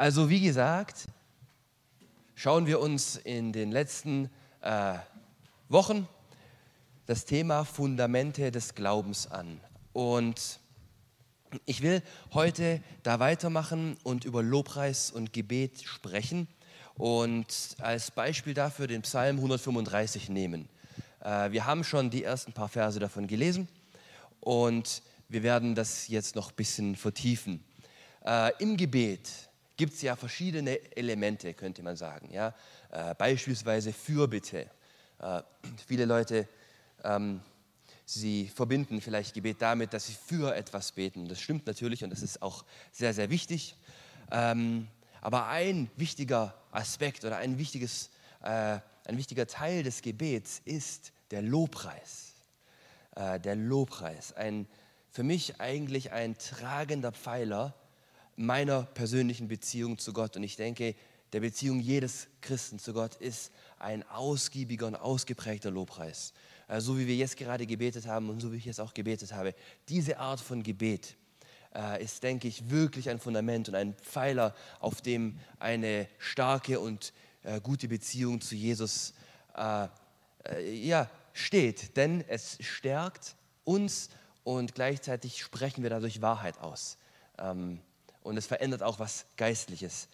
Also wie gesagt, schauen wir uns in den letzten äh, Wochen das Thema Fundamente des Glaubens an. Und ich will heute da weitermachen und über Lobpreis und Gebet sprechen und als Beispiel dafür den Psalm 135 nehmen. Äh, wir haben schon die ersten paar Verse davon gelesen und wir werden das jetzt noch ein bisschen vertiefen. Äh, Im Gebet gibt es ja verschiedene Elemente, könnte man sagen. Ja? Äh, beispielsweise Fürbitte. Äh, viele Leute, ähm, sie verbinden vielleicht Gebet damit, dass sie für etwas beten. Das stimmt natürlich und das ist auch sehr, sehr wichtig. Ähm, aber ein wichtiger Aspekt oder ein, wichtiges, äh, ein wichtiger Teil des Gebets ist der Lobpreis. Äh, der Lobpreis. Ein, für mich eigentlich ein tragender Pfeiler meiner persönlichen Beziehung zu Gott. Und ich denke, der Beziehung jedes Christen zu Gott ist ein ausgiebiger und ausgeprägter Lobpreis. Äh, so wie wir jetzt gerade gebetet haben und so wie ich jetzt auch gebetet habe. Diese Art von Gebet äh, ist, denke ich, wirklich ein Fundament und ein Pfeiler, auf dem eine starke und äh, gute Beziehung zu Jesus steht. Denn es stärkt uns und gleichzeitig sprechen wir dadurch Wahrheit aus. Ähm, und es verändert auch was Geistliches.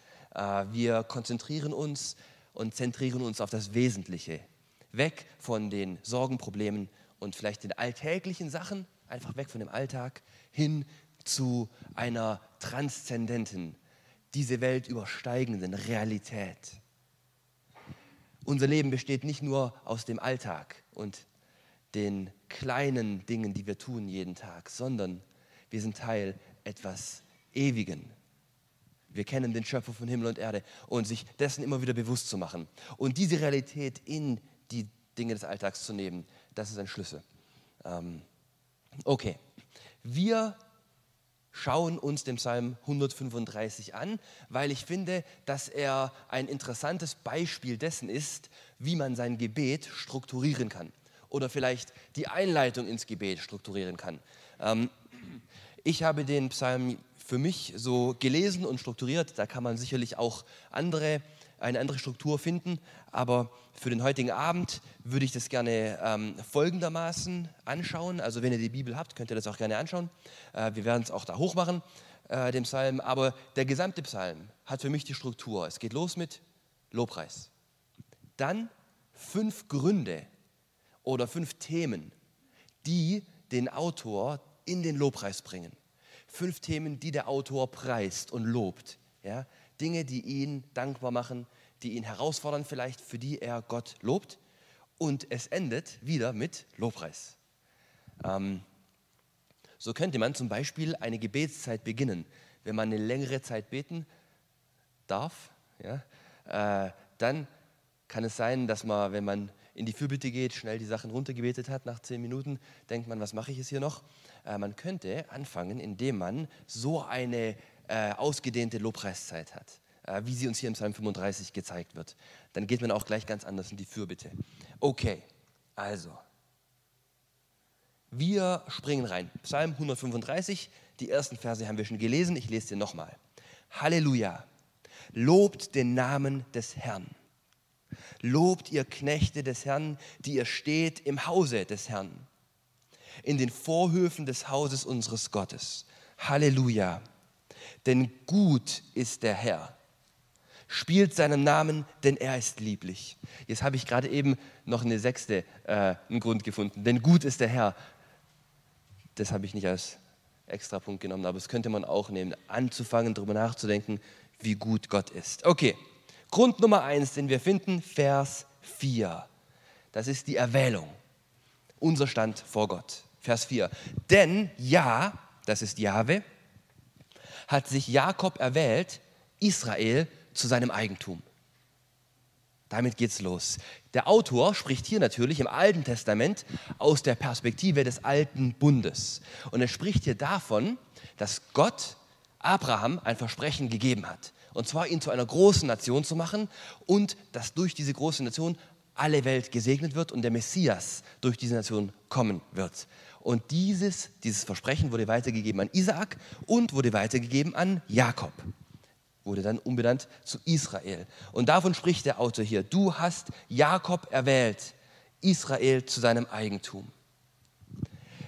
wir konzentrieren uns und zentrieren uns auf das Wesentliche. Weg von den Sorgenproblemen und vielleicht den alltäglichen Sachen, einfach weg von dem Alltag, hin zu einer transzendenten, diese Welt übersteigenden Realität. Unser Leben besteht nicht nur aus dem Alltag und den kleinen Dingen, die wir tun jeden Tag, sondern wir sind Teil etwas Ewigen. Wir kennen den Schöpfer von Himmel und Erde und sich dessen immer wieder bewusst zu machen. Und diese Realität in die Dinge des Alltags zu nehmen, das ist ein Schlüssel. Ähm, okay, wir schauen uns den Psalm 135 an, weil ich finde, dass er ein interessantes Beispiel dessen ist, wie man sein Gebet strukturieren kann oder vielleicht die Einleitung ins Gebet strukturieren kann. Ähm, ich habe den Psalm für mich so gelesen und strukturiert. Da kann man sicherlich auch andere, eine andere Struktur finden. Aber für den heutigen Abend würde ich das gerne ähm, folgendermaßen anschauen. Also wenn ihr die Bibel habt, könnt ihr das auch gerne anschauen. Äh, wir werden es auch da hochmachen, äh, den Psalm. Aber der gesamte Psalm hat für mich die Struktur. Es geht los mit Lobpreis. Dann fünf Gründe oder fünf Themen, die den Autor in den Lobpreis bringen fünf Themen, die der Autor preist und lobt. Ja? Dinge, die ihn dankbar machen, die ihn herausfordern vielleicht, für die er Gott lobt. Und es endet wieder mit Lobpreis. Ähm, so könnte man zum Beispiel eine Gebetszeit beginnen. Wenn man eine längere Zeit beten darf, ja, äh, dann kann es sein, dass man, wenn man in die Fürbitte geht, schnell die Sachen runtergebetet hat, nach zehn Minuten denkt man, was mache ich jetzt hier noch? Äh, man könnte anfangen, indem man so eine äh, ausgedehnte Lobpreiszeit hat, äh, wie sie uns hier im Psalm 35 gezeigt wird. Dann geht man auch gleich ganz anders in die Fürbitte. Okay, also, wir springen rein. Psalm 135, die ersten Verse haben wir schon gelesen, ich lese dir nochmal. Halleluja, lobt den Namen des Herrn. Lobt ihr Knechte des Herrn, die ihr steht im Hause des Herrn in den Vorhöfen des Hauses unseres Gottes. Halleluja. Denn gut ist der Herr. Spielt seinem Namen, denn er ist lieblich. Jetzt habe ich gerade eben noch eine sechste äh, einen Grund gefunden. Denn gut ist der Herr. Das habe ich nicht als Extrapunkt genommen, aber das könnte man auch nehmen, anzufangen, darüber nachzudenken, wie gut Gott ist. Okay, Grund Nummer eins, den wir finden, Vers 4. Das ist die Erwählung, unser Stand vor Gott. Vers 4. Denn ja, das ist Jahwe, hat sich Jakob erwählt, Israel zu seinem Eigentum. Damit geht's los. Der Autor spricht hier natürlich im Alten Testament aus der Perspektive des alten Bundes. Und er spricht hier davon, dass Gott Abraham ein Versprechen gegeben hat. Und zwar ihn zu einer großen Nation zu machen und dass durch diese große Nation alle Welt gesegnet wird und der Messias durch diese Nation kommen wird. Und dieses, dieses Versprechen wurde weitergegeben an Isaak und wurde weitergegeben an Jakob. wurde dann umbenannt zu Israel. Und davon spricht der Autor hier. Du hast Jakob erwählt, Israel zu seinem Eigentum.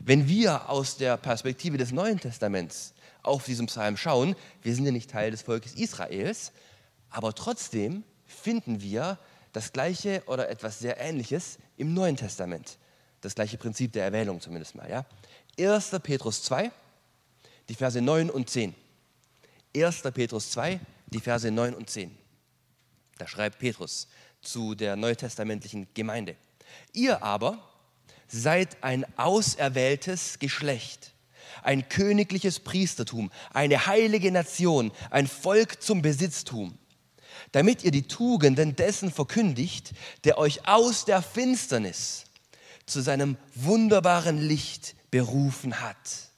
Wenn wir aus der Perspektive des Neuen Testaments auf diesen Psalm schauen, wir sind ja nicht Teil des Volkes Israels, aber trotzdem finden wir das gleiche oder etwas sehr ähnliches im Neuen Testament. Das gleiche Prinzip der Erwählung zumindest mal. Ja? 1. Petrus 2, die Verse 9 und 10. 1. Petrus 2, die Verse 9 und 10. Da schreibt Petrus zu der neutestamentlichen Gemeinde. Ihr aber seid ein auserwähltes Geschlecht, ein königliches Priestertum, eine heilige Nation, ein Volk zum Besitztum, damit ihr die Tugenden dessen verkündigt, der euch aus der Finsternis zu seinem wunderbaren Licht berufen hat.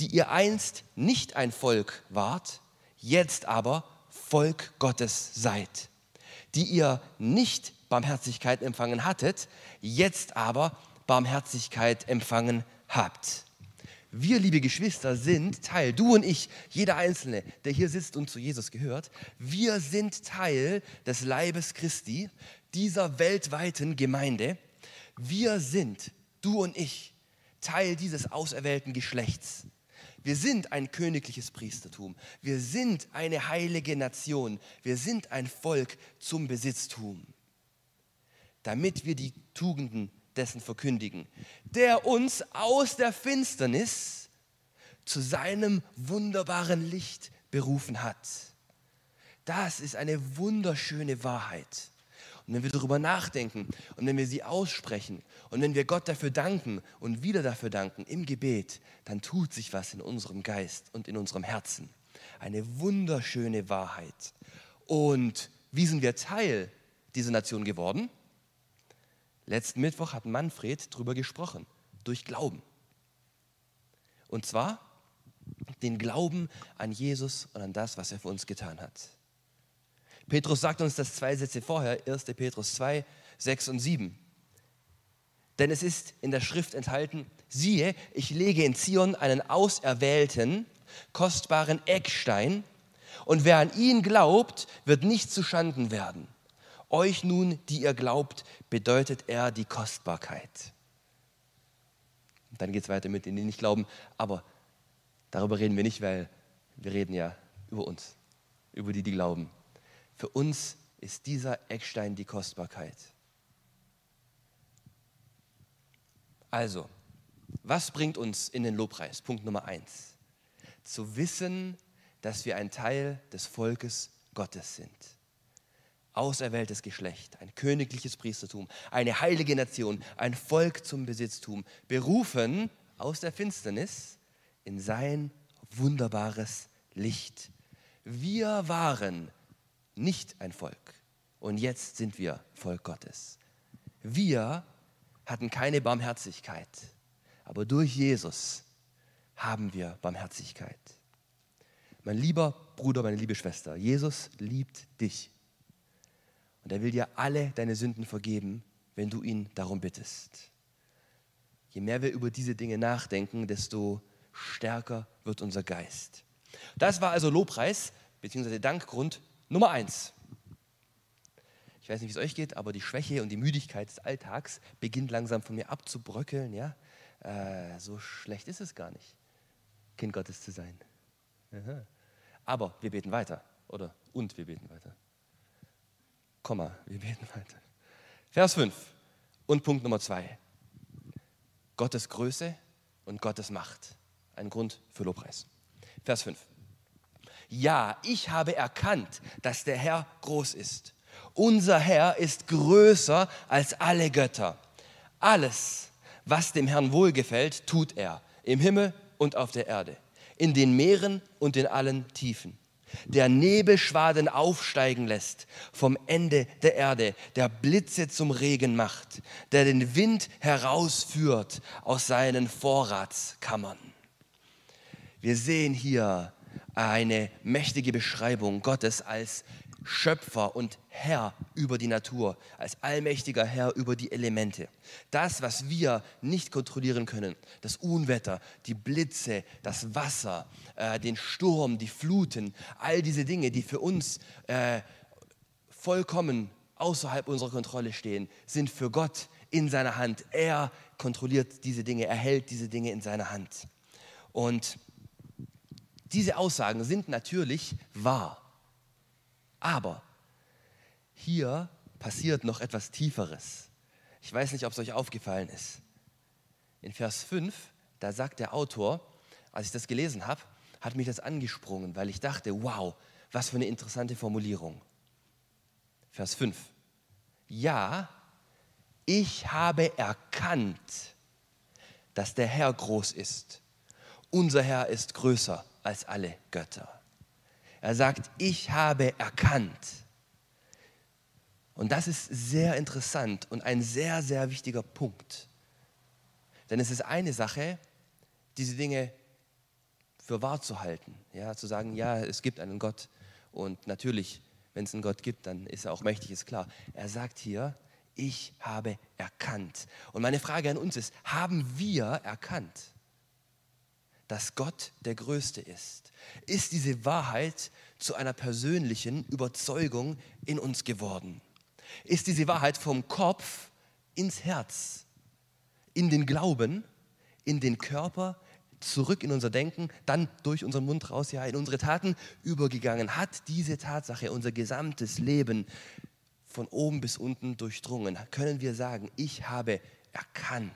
Die ihr einst nicht ein Volk wart, jetzt aber Volk Gottes seid, die ihr nicht Barmherzigkeit empfangen hattet, jetzt aber Barmherzigkeit empfangen habt. Wir, liebe Geschwister, sind Teil, du und ich, jeder Einzelne, der hier sitzt und zu Jesus gehört, wir sind Teil des Leibes Christi, dieser weltweiten Gemeinde. Wir sind, du und ich, Teil dieses auserwählten Geschlechts. Wir sind ein königliches Priestertum. Wir sind eine heilige Nation. Wir sind ein Volk zum Besitztum, damit wir die Tugenden dessen verkündigen, der uns aus der Finsternis zu seinem wunderbaren Licht berufen hat. Das ist eine wunderschöne Wahrheit. Und wenn wir darüber nachdenken und wenn wir sie aussprechen und wenn wir Gott dafür danken und wieder dafür danken im Gebet, dann tut sich was in unserem Geist und in unserem Herzen. Eine wunderschöne Wahrheit. Und wie sind wir Teil dieser Nation geworden? Letzten Mittwoch hat Manfred darüber gesprochen, durch Glauben. Und zwar den Glauben an Jesus und an das, was er für uns getan hat. Petrus sagt uns das zwei Sätze vorher, 1. Petrus 2, 6 und 7. Denn es ist in der Schrift enthalten, siehe, ich lege in Zion einen auserwählten, kostbaren Eckstein, und wer an ihn glaubt, wird nicht zu Schanden werden. Euch nun, die ihr glaubt, bedeutet er die Kostbarkeit. Dann geht es weiter mit denen, die nicht glauben, aber darüber reden wir nicht, weil wir reden ja über uns, über die, die glauben. Für uns ist dieser Eckstein die Kostbarkeit. Also, was bringt uns in den Lobpreis? Punkt Nummer eins. Zu wissen, dass wir ein Teil des Volkes Gottes sind. Auserwähltes Geschlecht, ein königliches Priestertum, eine heilige Nation, ein Volk zum Besitztum, berufen aus der Finsternis in sein wunderbares Licht. Wir waren nicht ein Volk. Und jetzt sind wir Volk Gottes. Wir hatten keine Barmherzigkeit, aber durch Jesus haben wir Barmherzigkeit. Mein lieber Bruder, meine liebe Schwester, Jesus liebt dich. Und er will dir alle deine Sünden vergeben, wenn du ihn darum bittest. Je mehr wir über diese Dinge nachdenken, desto stärker wird unser Geist. Das war also Lobpreis bzw. Dankgrund Nummer eins. Ich weiß nicht, wie es euch geht, aber die Schwäche und die Müdigkeit des Alltags beginnt langsam von mir abzubröckeln. Ja? Äh, so schlecht ist es gar nicht, Kind Gottes zu sein. Aha. Aber wir beten weiter, oder? Und wir beten weiter. Komma, wir beten weiter. Vers 5 und Punkt Nummer 2. Gottes Größe und Gottes Macht. Ein Grund für Lobpreis. Vers 5. Ja, ich habe erkannt, dass der Herr groß ist. Unser Herr ist größer als alle Götter. Alles, was dem Herrn wohlgefällt, tut er, im Himmel und auf der Erde, in den Meeren und in allen Tiefen. Der Nebelschwaden aufsteigen lässt vom Ende der Erde, der Blitze zum Regen macht, der den Wind herausführt aus seinen Vorratskammern. Wir sehen hier eine mächtige Beschreibung Gottes als Schöpfer und Herr über die Natur, als allmächtiger Herr über die Elemente. Das, was wir nicht kontrollieren können, das Unwetter, die Blitze, das Wasser, äh, den Sturm, die Fluten, all diese Dinge, die für uns äh, vollkommen außerhalb unserer Kontrolle stehen, sind für Gott in seiner Hand. Er kontrolliert diese Dinge, er hält diese Dinge in seiner Hand. Und diese Aussagen sind natürlich wahr. Aber hier passiert noch etwas Tieferes. Ich weiß nicht, ob es euch aufgefallen ist. In Vers 5, da sagt der Autor, als ich das gelesen habe, hat mich das angesprungen, weil ich dachte, wow, was für eine interessante Formulierung. Vers 5. Ja, ich habe erkannt, dass der Herr groß ist. Unser Herr ist größer als alle Götter. Er sagt, ich habe erkannt. Und das ist sehr interessant und ein sehr, sehr wichtiger Punkt. Denn es ist eine Sache, diese Dinge für wahr zu halten. Ja, zu sagen, ja, es gibt einen Gott. Und natürlich, wenn es einen Gott gibt, dann ist er auch mächtig, ist klar. Er sagt hier, ich habe erkannt. Und meine Frage an uns ist, haben wir erkannt? Dass Gott der Größte ist? Ist diese Wahrheit zu einer persönlichen Überzeugung in uns geworden? Ist diese Wahrheit vom Kopf ins Herz, in den Glauben, in den Körper, zurück in unser Denken, dann durch unseren Mund raus, ja, in unsere Taten übergegangen? Hat diese Tatsache unser gesamtes Leben von oben bis unten durchdrungen? Können wir sagen, ich habe erkannt,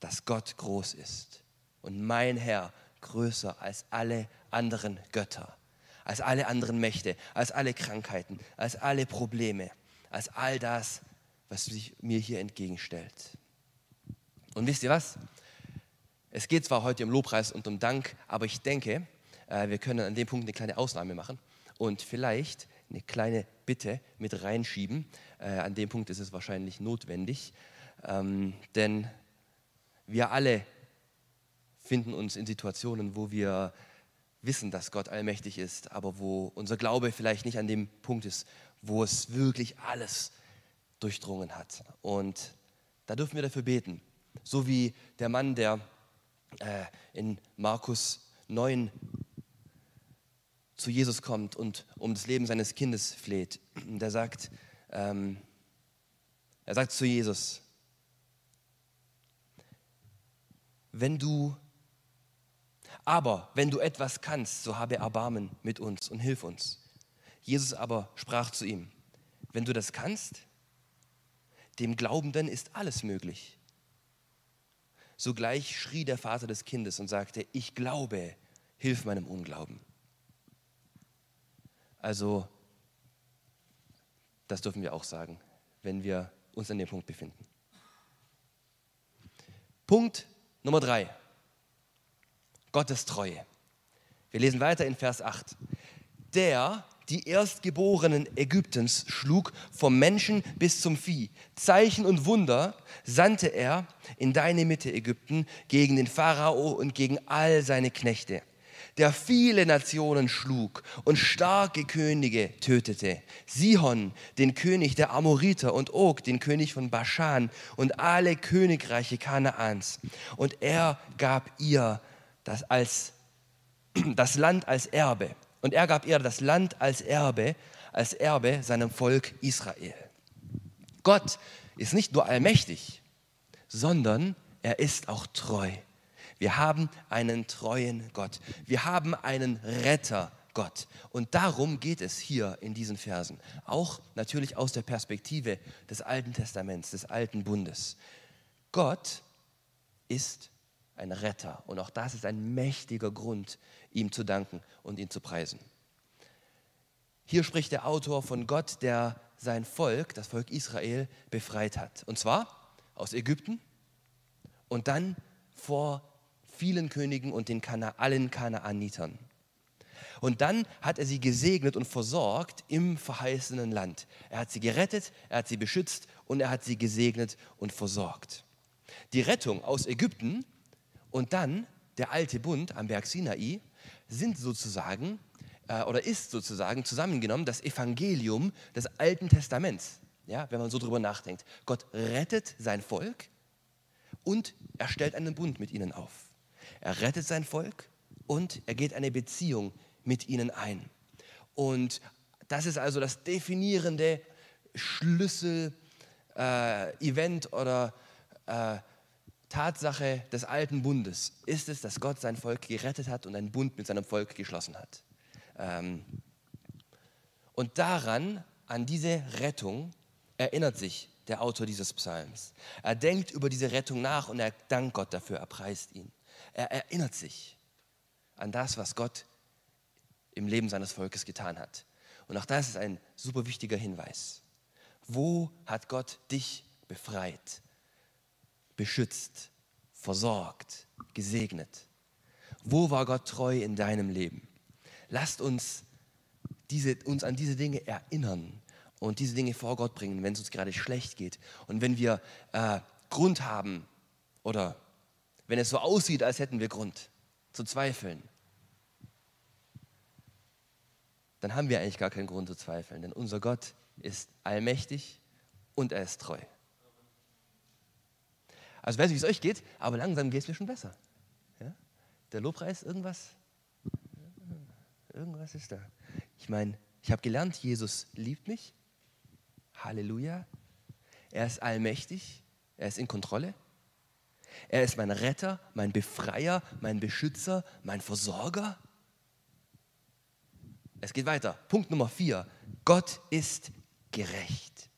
dass Gott groß ist und mein Herr größer als alle anderen Götter, als alle anderen Mächte, als alle Krankheiten, als alle Probleme, als all das, was sich mir hier entgegenstellt. Und wisst ihr was? Es geht zwar heute um Lobpreis und um Dank, aber ich denke, äh, wir können an dem Punkt eine kleine Ausnahme machen und vielleicht eine kleine Bitte mit reinschieben. Äh, an dem Punkt ist es wahrscheinlich notwendig, ähm, denn wir alle finden uns in Situationen, wo wir wissen, dass Gott allmächtig ist, aber wo unser Glaube vielleicht nicht an dem Punkt ist, wo es wirklich alles durchdrungen hat. Und da dürfen wir dafür beten. So wie der Mann, der äh, in Markus 9 zu Jesus kommt und um das Leben seines Kindes fleht. Der sagt, ähm, er sagt zu Jesus, wenn du aber wenn du etwas kannst, so habe Erbarmen mit uns und hilf uns. Jesus aber sprach zu ihm, wenn du das kannst, dem Glaubenden ist alles möglich. Sogleich schrie der Vater des Kindes und sagte, ich glaube, hilf meinem Unglauben. Also, das dürfen wir auch sagen, wenn wir uns an dem Punkt befinden. Punkt Nummer drei. Gottes Treue. Wir lesen weiter in Vers 8. Der die Erstgeborenen Ägyptens schlug, vom Menschen bis zum Vieh. Zeichen und Wunder sandte er in deine Mitte, Ägypten, gegen den Pharao und gegen all seine Knechte, der viele Nationen schlug und starke Könige tötete. Sihon, den König der Amoriter, und Og, den König von Baschan, und alle Königreiche Kanaans. Und er gab ihr das, als, das Land als Erbe. Und er gab ihr das Land als Erbe, als Erbe seinem Volk Israel. Gott ist nicht nur allmächtig, sondern er ist auch treu. Wir haben einen treuen Gott. Wir haben einen Retter Gott. Und darum geht es hier in diesen Versen. Auch natürlich aus der Perspektive des Alten Testaments, des Alten Bundes. Gott ist ein Retter. Und auch das ist ein mächtiger Grund, ihm zu danken und ihn zu preisen. Hier spricht der Autor von Gott, der sein Volk, das Volk Israel, befreit hat. Und zwar aus Ägypten und dann vor vielen Königen und den Kana allen Kanaanitern. Und dann hat er sie gesegnet und versorgt im verheißenen Land. Er hat sie gerettet, er hat sie beschützt und er hat sie gesegnet und versorgt. Die Rettung aus Ägypten und dann der alte Bund am Berg Sinai sind sozusagen äh, oder ist sozusagen zusammengenommen das Evangelium des Alten Testaments. Ja, wenn man so drüber nachdenkt. Gott rettet sein Volk und er stellt einen Bund mit ihnen auf. Er rettet sein Volk und er geht eine Beziehung mit ihnen ein. Und das ist also das definierende Schlüssel-Event äh, oder äh, Tatsache des alten Bundes. Ist es, dass Gott sein Volk gerettet hat und einen Bund mit seinem Volk geschlossen hat. Ähm, und daran, an diese Rettung, erinnert sich der Autor dieses Psalms. Er denkt über diese Rettung nach und er dankt Gott dafür, er preist ihn. Er erinnert sich an das, was Gott im Leben seines Volkes getan hat. Und auch das ist ein super wichtiger Hinweis. Wo hat Gott dich befreit, beschützt, versorgt, gesegnet? Wo war Gott treu in deinem Leben? Lasst uns, diese, uns an diese Dinge erinnern und diese Dinge vor Gott bringen, wenn es uns gerade schlecht geht. Und wenn wir äh, Grund haben oder wenn es so aussieht, als hätten wir Grund zu zweifeln, dann haben wir eigentlich gar keinen Grund zu zweifeln, denn unser Gott ist allmächtig und er ist treu. Also ich weiß nicht, wie es euch geht, aber langsam geht es mir schon besser. Ja? Der Lobpreis, irgendwas? Irgendwas ist da. Ich meine, ich habe gelernt, Jesus liebt mich. Halleluja. Er ist allmächtig. Er ist in Kontrolle. Er ist mein Retter, mein Befreier, mein Beschützer, mein Versorger. Es geht weiter. Punkt Nummer vier. Gott ist gerecht.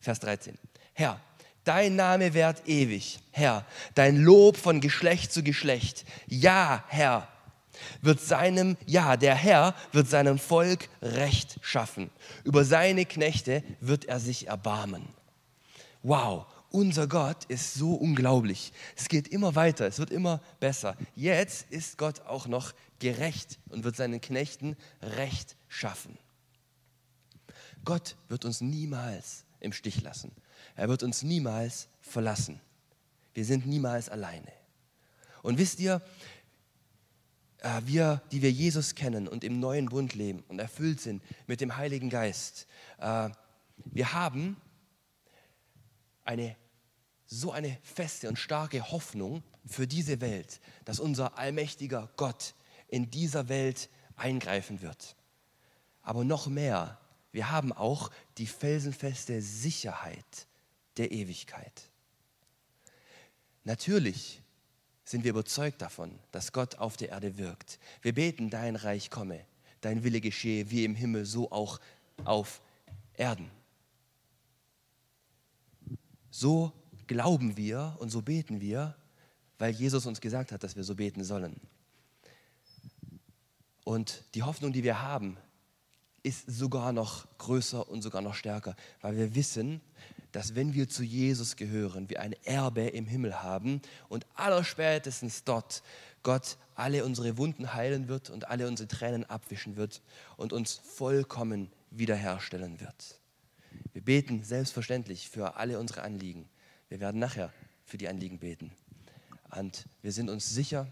Vers 13. Herr, dein Name währt ewig. Herr, dein Lob von Geschlecht zu Geschlecht. Ja, Herr, wird seinem, ja, der Herr wird seinem Volk Recht schaffen. Über seine Knechte wird er sich erbarmen. Wow, unser Gott ist so unglaublich. Es geht immer weiter, es wird immer besser. Jetzt ist Gott auch noch gerecht und wird seinen Knechten Recht schaffen. Gott wird uns niemals im Stich lassen. Er wird uns niemals verlassen. Wir sind niemals alleine. Und wisst ihr, äh, wir, die wir Jesus kennen und im neuen Bund leben und erfüllt sind mit dem Heiligen Geist, äh, wir haben eine so eine feste und starke Hoffnung für diese Welt, dass unser allmächtiger Gott in dieser Welt eingreifen wird. Aber noch mehr, wir haben auch die felsenfeste Sicherheit der Ewigkeit. Natürlich sind wir überzeugt davon, dass Gott auf der Erde wirkt. Wir beten, dein Reich komme, dein Wille geschehe, wie im Himmel, so auch auf Erden. So glauben wir und so beten wir, weil Jesus uns gesagt hat, dass wir so beten sollen. Und die Hoffnung, die wir haben, ist sogar noch größer und sogar noch stärker, weil wir wissen, dass wenn wir zu Jesus gehören, wir ein Erbe im Himmel haben und allerspätestens dort Gott alle unsere Wunden heilen wird und alle unsere Tränen abwischen wird und uns vollkommen wiederherstellen wird. Wir beten selbstverständlich für alle unsere Anliegen. Wir werden nachher für die Anliegen beten. Und wir sind uns sicher,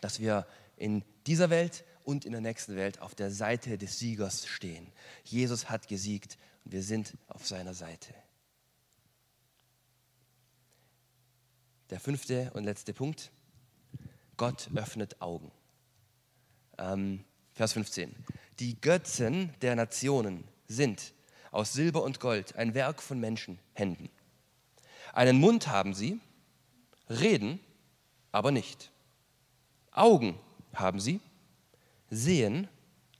dass wir in dieser Welt und in der nächsten Welt auf der Seite des Siegers stehen. Jesus hat gesiegt und wir sind auf seiner Seite. Der fünfte und letzte Punkt. Gott öffnet Augen. Ähm, Vers 15. Die Götzen der Nationen sind aus Silber und Gold ein Werk von Menschenhänden. Einen Mund haben sie, reden, aber nicht. Augen haben sie, sehen,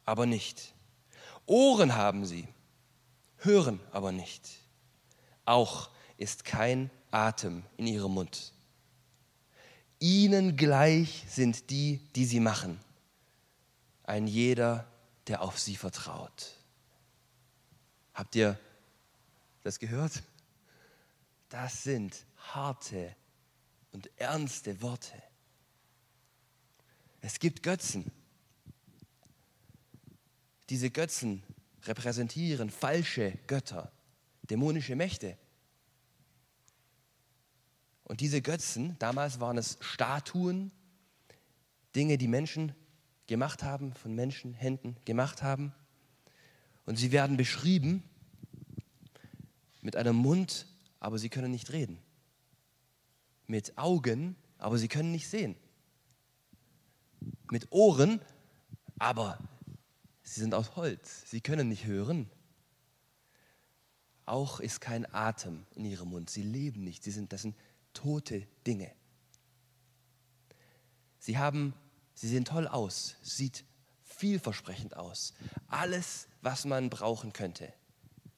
aber nicht. Ohren haben sie, hören aber nicht. Auch ist kein Atem in ihrem Mund. Ihnen gleich sind die, die sie machen. Ein jeder, der auf sie vertraut. Habt ihr das gehört? Das sind harte und ernste Worte. Es gibt Götzen. Diese Götzen repräsentieren falsche Götter, dämonische Mächte. Und diese Götzen, damals waren es Statuen, Dinge, die Menschen gemacht haben, von Menschen, Händen gemacht haben. Und sie werden beschrieben mit einem Mund, aber sie können nicht reden. Mit Augen, aber sie können nicht sehen. Mit Ohren, aber sie sind aus Holz. Sie können nicht hören. Auch ist kein Atem in ihrem Mund. Sie leben nicht. Sie sind, das sind tote Dinge. Sie haben, sie sehen toll aus, sieht vielversprechend aus. Alles, was man brauchen könnte.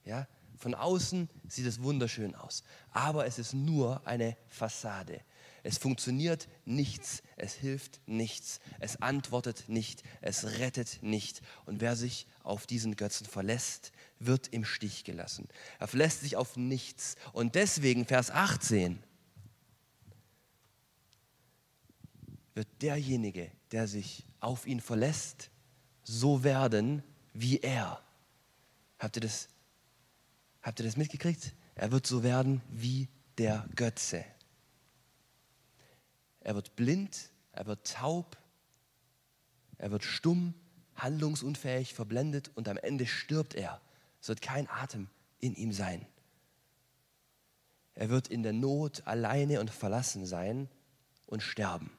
Ja? Von außen sieht es wunderschön aus, aber es ist nur eine Fassade. Es funktioniert nichts, es hilft nichts, es antwortet nicht, es rettet nicht. Und wer sich auf diesen Götzen verlässt, wird im Stich gelassen. Er verlässt sich auf nichts. Und deswegen, Vers 18, wird derjenige, der sich auf ihn verlässt, so werden wie er. Habt ihr das, habt ihr das mitgekriegt? Er wird so werden wie der Götze. Er wird blind, er wird taub, er wird stumm, handlungsunfähig, verblendet und am Ende stirbt er. Es wird kein Atem in ihm sein. Er wird in der Not alleine und verlassen sein und sterben.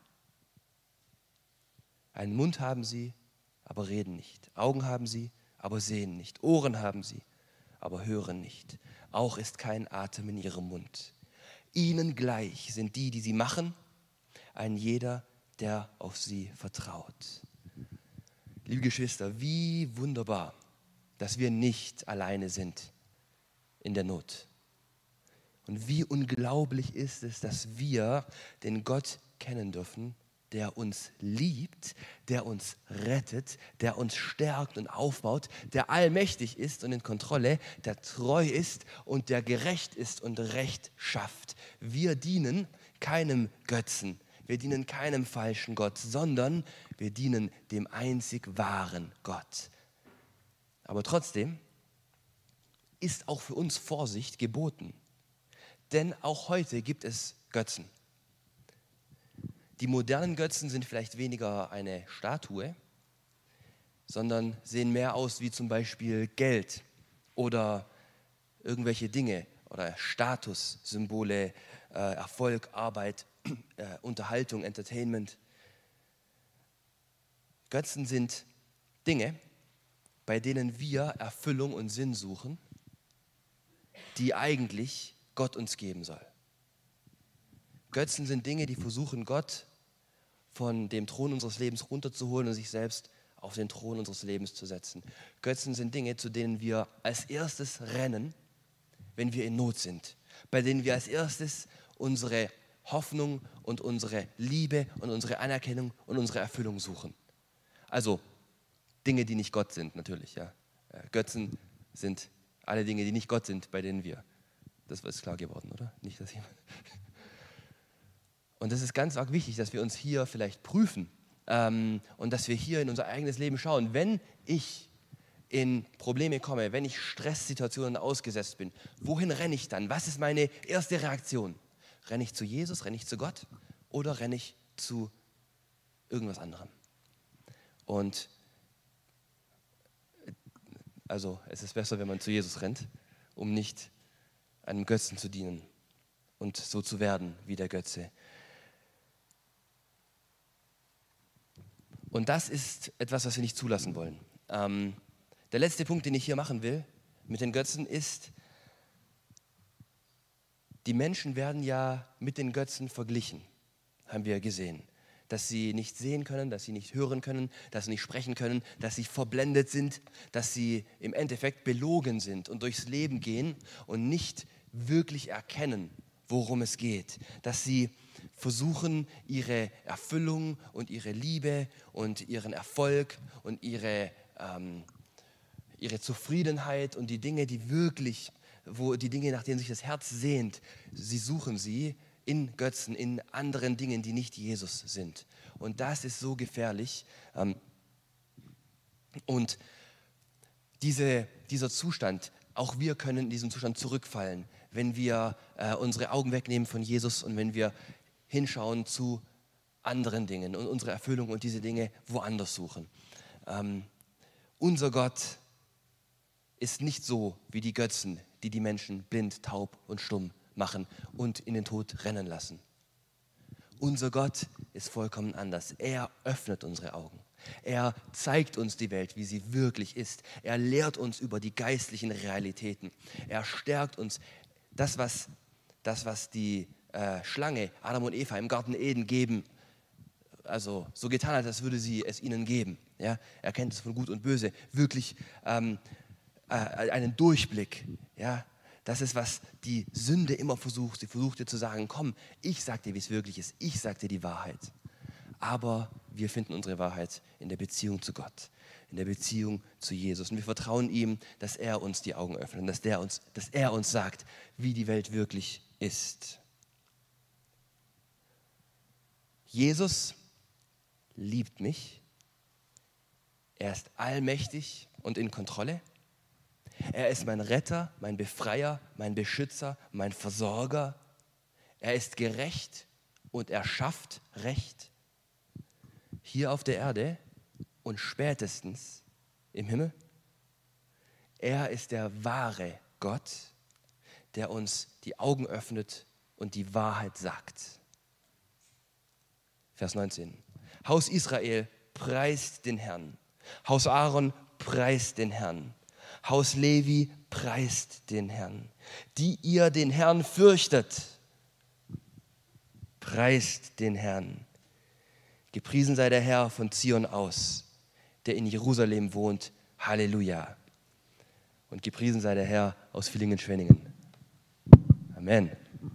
Einen Mund haben sie, aber reden nicht. Augen haben sie, aber sehen nicht. Ohren haben sie, aber hören nicht. Auch ist kein Atem in ihrem Mund. Ihnen gleich sind die, die sie machen ein jeder, der auf sie vertraut. Liebe Geschwister, wie wunderbar, dass wir nicht alleine sind in der Not. Und wie unglaublich ist es, dass wir den Gott kennen dürfen, der uns liebt, der uns rettet, der uns stärkt und aufbaut, der allmächtig ist und in Kontrolle, der treu ist und der gerecht ist und Recht schafft. Wir dienen keinem Götzen, wir dienen keinem falschen Gott, sondern wir dienen dem einzig wahren Gott. Aber trotzdem ist auch für uns Vorsicht geboten. Denn auch heute gibt es Götzen. Die modernen Götzen sind vielleicht weniger eine Statue, sondern sehen mehr aus wie zum Beispiel Geld oder irgendwelche Dinge oder Statussymbole, äh, Erfolg, Arbeit, äh, Unterhaltung, Entertainment. Götzen sind Dinge, bei denen wir Erfüllung und Sinn suchen, die eigentlich Gott uns geben soll. Götzen sind Dinge, die versuchen, Gott von dem Thron unseres Lebens runterzuholen und sich selbst auf den Thron unseres Lebens zu setzen. Götzen sind Dinge, zu denen wir als erstes rennen, wenn wir in Not sind, bei denen wir als erstes unsere Hoffnung und unsere Liebe und unsere Anerkennung und unsere Erfüllung suchen. Also Dinge, die nicht Gott sind, natürlich. Ja. Äh, Götzen sind alle Dinge, die nicht Gott sind, bei denen wir. Das ist klar geworden, oder? Nicht, dass jemand. Und das ist ganz arg wichtig, dass wir uns hier vielleicht prüfen ähm, und dass wir hier in unser eigenes Leben schauen. Wenn ich in Probleme komme, wenn ich Stresssituationen ausgesetzt bin, wohin renne ich dann? Was ist meine erste Reaktion? Renne ich zu Jesus, renne ich zu Gott oder renne ich zu irgendwas anderem? Und also es ist besser, wenn man zu Jesus rennt, um nicht einem Götzen zu dienen und so zu werden wie der Götze. Und das ist etwas, was wir nicht zulassen wollen. Ähm, der letzte Punkt, den ich hier machen will mit den Götzen, ist, die Menschen werden ja mit den Götzen verglichen, haben wir gesehen. Dass sie nicht sehen können, dass sie nicht hören können, dass sie nicht sprechen können, dass sie verblendet sind, dass sie im Endeffekt belogen sind und durchs Leben gehen und nicht wirklich erkennen, worum es geht. Dass sie versuchen, ihre Erfüllung und ihre Liebe und ihren Erfolg und ihre, ähm, ihre Zufriedenheit und die Dinge, die wirklich wo die Dinge, nach denen sich das Herz sehnt, sie suchen sie in Götzen, in anderen Dingen, die nicht Jesus sind. Und das ist so gefährlich. Ähm, und diese, dieser Zustand, auch wir können in diesen Zustand zurückfallen, wenn wir äh, unsere Augen wegnehmen von Jesus und wenn wir hinschauen zu anderen Dingen und unsere Erfüllung und diese Dinge woanders suchen. Ähm, unser Gott ist nicht so wie die Götzen, die die Menschen blind, taub und stumm machen und in den Tod rennen lassen. Unser Gott ist vollkommen anders. Er öffnet unsere Augen. Er zeigt uns die Welt, wie sie wirklich ist. Er lehrt uns über die geistlichen Realitäten. Er stärkt uns. Das, was, das, was die äh, Schlange Adam und Eva im Garten Eden geben, also so getan hat, als würde sie es ihnen geben. Ja? Er kennt es von Gut und Böse. Wirklich ähm, äh, einen Durchblick. Ja? Das ist, was die Sünde immer versucht. Sie versucht dir zu sagen, komm, ich sag dir, wie es wirklich ist. Ich sag dir die Wahrheit. Aber wir finden unsere Wahrheit in der Beziehung zu Gott, in der Beziehung zu Jesus. Und wir vertrauen ihm, dass er uns die Augen öffnet, dass, der uns, dass er uns sagt, wie die Welt wirklich ist. Jesus liebt mich. Er ist allmächtig und in Kontrolle. Er ist mein Retter, mein Befreier, mein Beschützer, mein Versorger. Er ist gerecht und er schafft Recht hier auf der Erde und spätestens im Himmel. Er ist der wahre Gott, der uns die Augen öffnet und die Wahrheit sagt. Vers 19. Haus Israel preist den Herrn. Haus Aaron preist den Herrn. Haus Levi preist den Herrn. Die ihr den Herrn fürchtet, preist den Herrn. Gepriesen sei der Herr von Zion aus, der in Jerusalem wohnt. Halleluja. Und gepriesen sei der Herr aus Villingen-Schwenningen. Amen.